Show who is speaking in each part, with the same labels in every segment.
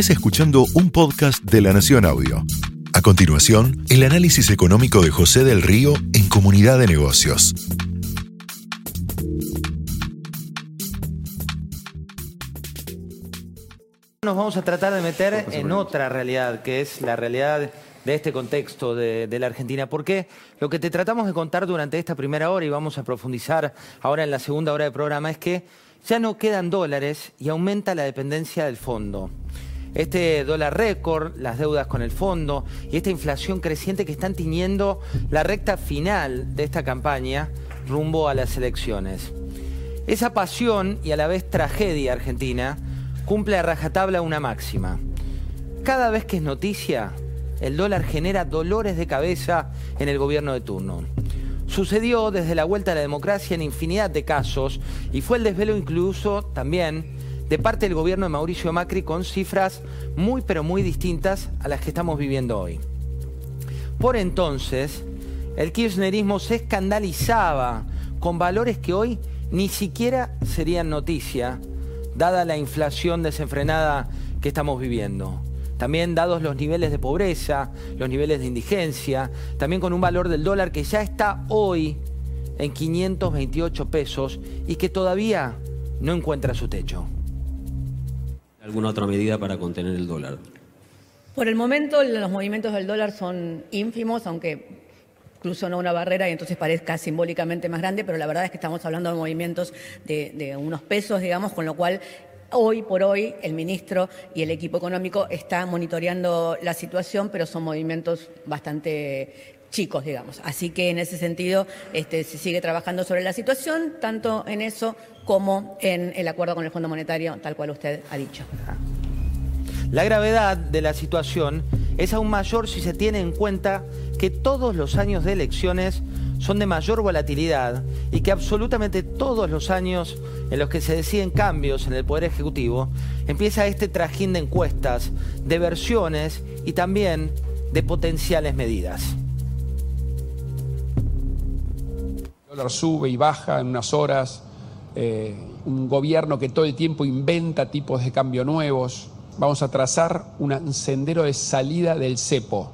Speaker 1: Estás escuchando un podcast de La Nación Audio. A continuación, el análisis económico de José del Río en Comunidad de Negocios.
Speaker 2: Nos vamos a tratar de meter en otra realidad, que es la realidad de este contexto de, de, la Argentina. Porque lo que te tratamos de contar durante esta primera hora, y vamos a profundizar ahora en la segunda hora del programa, es que ya no quedan dólares y aumenta la dependencia del fondo. Este dólar récord, las deudas con el fondo y esta inflación creciente que están tiñendo la recta final de esta campaña rumbo a las elecciones. Esa pasión y a la vez tragedia argentina cumple a rajatabla una máxima. Cada vez que es noticia, el dólar genera dolores de cabeza en el gobierno de turno. Sucedió desde la vuelta a la democracia en infinidad de casos y fue el desvelo incluso también de parte del gobierno de Mauricio Macri con cifras muy pero muy distintas a las que estamos viviendo hoy. Por entonces, el kirchnerismo se escandalizaba con valores que hoy ni siquiera serían noticia dada la inflación desenfrenada que estamos viviendo. También dados los niveles de pobreza, los niveles de indigencia, también con un valor del dólar que ya está hoy en 528 pesos y que todavía no encuentra su techo.
Speaker 3: ¿Alguna otra medida para contener el dólar?
Speaker 4: Por el momento los movimientos del dólar son ínfimos, aunque incluso no una barrera y entonces parezca simbólicamente más grande, pero la verdad es que estamos hablando de movimientos de, unos pesos, digamos, con lo cual Hoy por hoy el ministro y el equipo económico están monitoreando la situación, pero son movimientos bastante chicos, digamos. Así que en ese sentido este, se sigue trabajando sobre la situación, tanto en eso como en el acuerdo con el Fondo Monetario, tal cual usted ha dicho.
Speaker 2: La gravedad de la situación es aún mayor si se tiene en cuenta que todos los años de elecciones son de mayor volatilidad y que absolutamente todos los años en los que se deciden cambios en el Poder Ejecutivo empieza este trajín de encuestas, de versiones y también de potenciales medidas.
Speaker 5: El dólar sube y baja en unas horas, eh, un gobierno que todo el tiempo inventa tipos de cambio nuevos. Vamos a trazar un sendero de salida del cepo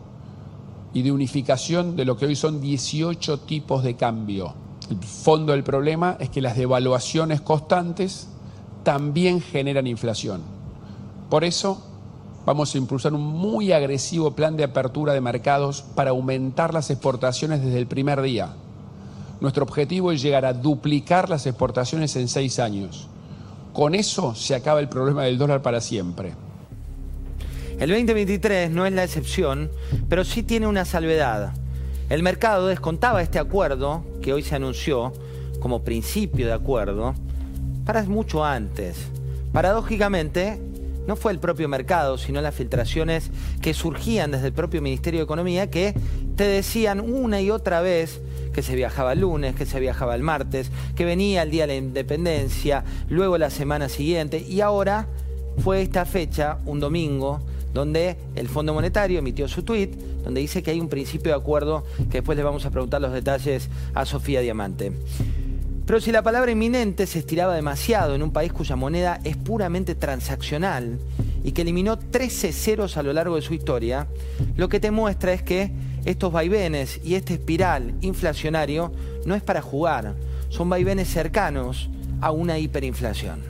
Speaker 5: y de unificación de lo que hoy son 18 tipos de cambio. El fondo del problema es que las devaluaciones constantes también generan inflación. Por eso vamos a impulsar un muy agresivo plan de apertura de mercados para aumentar las exportaciones desde el primer día. Nuestro objetivo es llegar a duplicar las exportaciones en seis años. Con eso se acaba el problema del dólar para siempre.
Speaker 2: El 2023 no es la excepción, pero sí tiene una salvedad. El mercado descontaba este acuerdo, que hoy se anunció como principio de acuerdo, para mucho antes. Paradójicamente, no fue el propio mercado, sino las filtraciones que surgían desde el propio Ministerio de Economía que te decían una y otra vez que se viajaba el lunes, que se viajaba el martes, que venía el día de la independencia, luego la semana siguiente, y ahora fue esta fecha, un domingo, donde el Fondo Monetario emitió su tweet, donde dice que hay un principio de acuerdo que después le vamos a preguntar los detalles a Sofía Diamante. Pero si la palabra inminente se estiraba demasiado en un país cuya moneda es puramente transaccional y que eliminó 13 ceros a lo largo de su historia, lo que te muestra es que estos vaivenes y este espiral inflacionario no es para jugar, son vaivenes cercanos a una hiperinflación.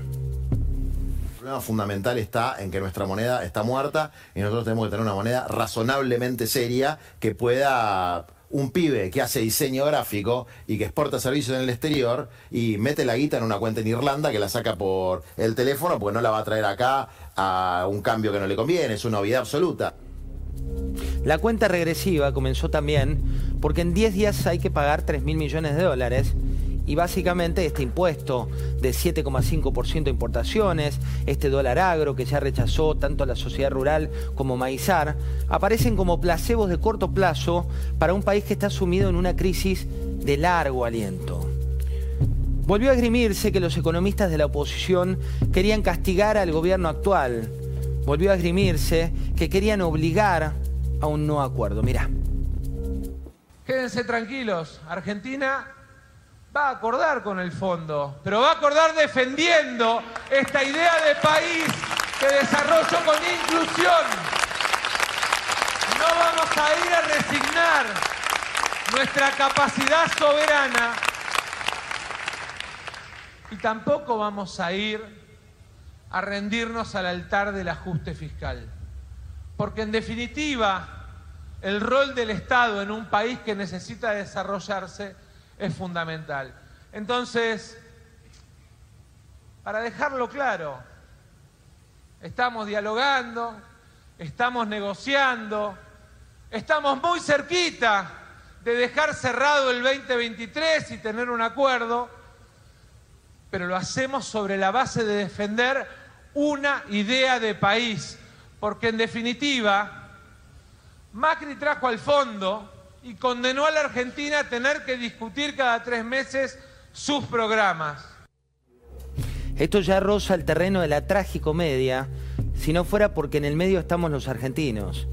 Speaker 6: Problema fundamental está en que nuestra moneda está muerta y nosotros tenemos que tener una moneda razonablemente seria que pueda un pibe que hace diseño gráfico y que exporta servicios en el exterior y mete la guita en una cuenta en Irlanda que la saca por el teléfono porque no la va a traer acá a un cambio que no le conviene, es una obviedad absoluta.
Speaker 2: La cuenta regresiva comenzó también porque en 10 días hay que pagar 3 mil millones de dólares y básicamente este impuesto de 7,5% de importaciones, este dólar agro que ya rechazó tanto la sociedad rural como Maizar, aparecen como placebos de corto plazo para un país que está sumido en una crisis de largo aliento. Volvió a esgrimirse que los economistas de la oposición querían castigar al gobierno actual. Volvió a esgrimirse que querían obligar a un no acuerdo. Mirá.
Speaker 7: Quédense tranquilos, Argentina va a acordar con el fondo, pero va a acordar defendiendo esta idea de país de desarrollo con inclusión. No vamos a ir a resignar nuestra capacidad soberana y tampoco vamos a ir a rendirnos al altar del ajuste fiscal. Porque en definitiva, el rol del Estado en un país que necesita desarrollarse es fundamental. Entonces, para dejarlo claro, estamos dialogando, estamos negociando, estamos muy cerquita de dejar cerrado el 2023 y tener un acuerdo, pero lo hacemos sobre la base de defender una idea de país, porque en definitiva, Macri trajo al fondo y condenó a la Argentina a tener que discutir cada tres meses sus programas.
Speaker 2: Esto ya roza el terreno de la tragicomedia, si no fuera porque en el medio estamos los argentinos.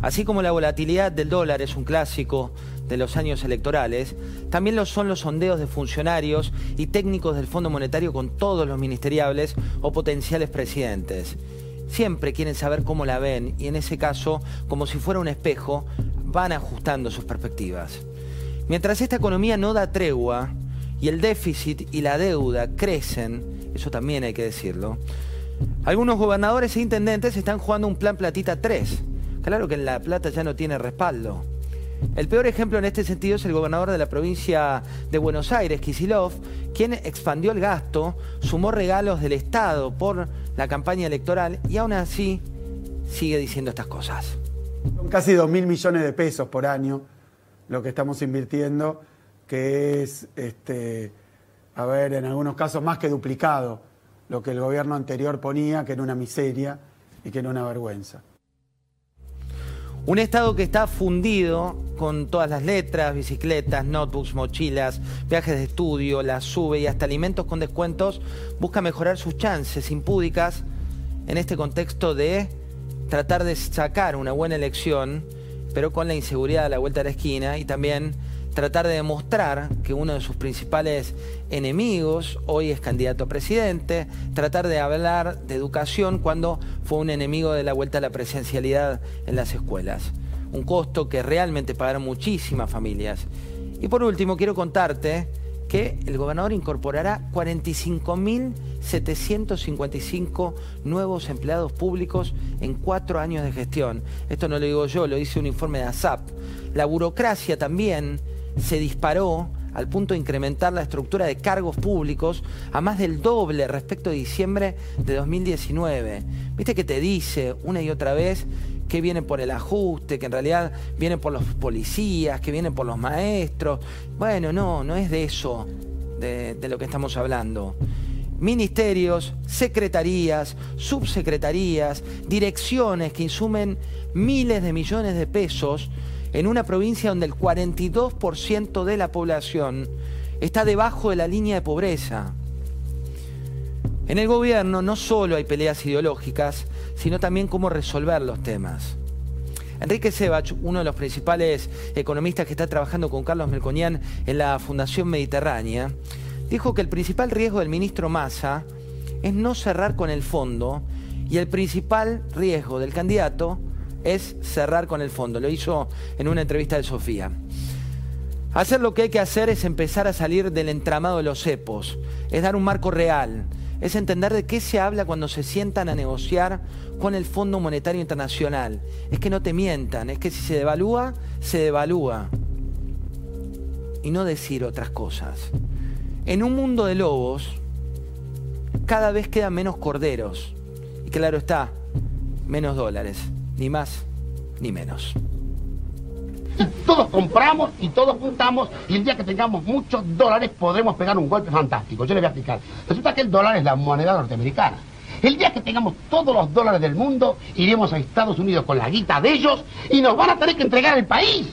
Speaker 2: Así como la volatilidad del dólar es un clásico de los años electorales, también lo son los sondeos de funcionarios y técnicos del Fondo Monetario con todos los ministeriables o potenciales presidentes. Siempre quieren saber cómo la ven y en ese caso, como si fuera un espejo, van ajustando sus perspectivas. Mientras esta economía no da tregua y el déficit y la deuda crecen, eso también hay que decirlo, algunos gobernadores e intendentes están jugando un plan platita 3. Claro que La Plata ya no tiene respaldo. El peor ejemplo en este sentido es el gobernador de la provincia de Buenos Aires, Kisilov, quien expandió el gasto, sumó regalos del Estado por la campaña electoral y aún así sigue diciendo estas cosas.
Speaker 8: Son casi 2 mil millones de pesos por año lo que estamos invirtiendo, que es, este, a ver, en algunos casos más que duplicado lo que el gobierno anterior ponía, que era una miseria y que era una vergüenza.
Speaker 2: Un Estado que está fundido con todas las letras, bicicletas, notebooks, mochilas, viajes de estudio, la sube y hasta alimentos con descuentos, busca mejorar sus chances impúdicas en este contexto de tratar de sacar una buena elección, pero con la inseguridad a la vuelta de la esquina y también tratar de demostrar que uno de sus principales enemigos hoy es candidato a presidente, tratar de hablar de educación cuando fue un enemigo de la vuelta a la presencialidad en las escuelas. Un costo que realmente pagaron muchísimas familias. Y por último, quiero contarte que el gobernador incorporará 45.755 nuevos empleados públicos en cuatro años de gestión. Esto no lo digo yo, lo dice un informe de ASAP. La burocracia también se disparó al punto de incrementar la estructura de cargos públicos a más del doble respecto a diciembre de 2019. Viste que te dice una y otra vez que viene por el ajuste, que en realidad viene por los policías, que viene por los maestros. Bueno, no, no es de eso de, de lo que estamos hablando ministerios, secretarías, subsecretarías, direcciones que insumen miles de millones de pesos en una provincia donde el 42% de la población está debajo de la línea de pobreza. En el gobierno no solo hay peleas ideológicas, sino también cómo resolver los temas. Enrique Sebach, uno de los principales economistas que está trabajando con Carlos Melconian en la Fundación Mediterránea, dijo que el principal riesgo del ministro Massa es no cerrar con el fondo y el principal riesgo del candidato es cerrar con el fondo. Lo hizo en una entrevista de Sofía. Hacer lo que hay que hacer es empezar a salir del entramado de los cepos, es dar un marco real, es entender de qué se habla cuando se sientan a negociar con el Fondo Monetario Internacional. Es que no te mientan, es que si se devalúa, se devalúa. Y no decir otras cosas. En un mundo de lobos, cada vez quedan menos corderos. Y claro está, menos dólares ni más ni menos.
Speaker 9: Todos compramos y todos juntamos y el día que tengamos muchos dólares podremos pegar un golpe fantástico. Yo le voy a explicar. Resulta que el dólar es la moneda norteamericana. El día que tengamos todos los dólares del mundo, iremos a Estados Unidos con la guita de ellos y nos van a tener que entregar el país.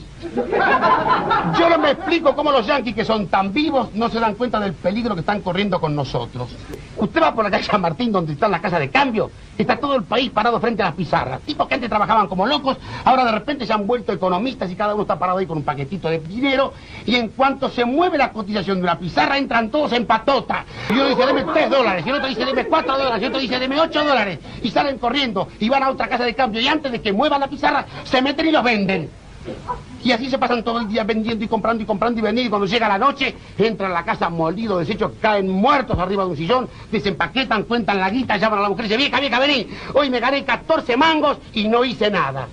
Speaker 9: Yo no me explico cómo los yanquis que son tan vivos no se dan cuenta del peligro que están corriendo con nosotros. Usted va por la calle San Martín donde está la casa de cambio, está todo el país parado frente a las pizarras. Tipos que antes trabajaban como locos, ahora de repente se han vuelto economistas y cada uno está parado ahí con un paquetito de dinero y en cuanto se mueve la cotización de una pizarra entran todos en patota. Y uno dice, deme tres dólares, y otro dice, deme cuatro dólares, y otro dice, deme ocho dólares. Y salen corriendo y van a otra casa de cambio y antes de que muevan la pizarra se meten y los venden. Y así se pasan todo el día vendiendo y comprando y comprando y vendiendo. Y cuando llega la noche, entran a la casa molidos, deshechos, caen muertos arriba de un sillón, desempaquetan, cuentan la guita, llaman a la mujer y dicen, vieja, vieja, vení. Hoy me gané 14 mangos y no hice nada.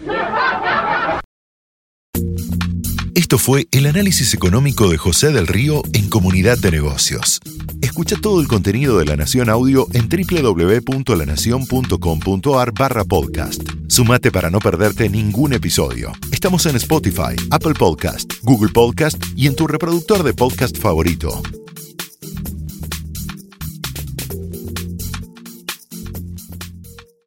Speaker 1: Esto fue el análisis económico de José del Río en Comunidad de Negocios. Escucha todo el contenido de La Nación Audio en www.lanacion.com.ar barra podcast. Sumate para no perderte ningún episodio. Estamos en Spotify, Apple Podcast, Google Podcast y en tu reproductor de podcast favorito.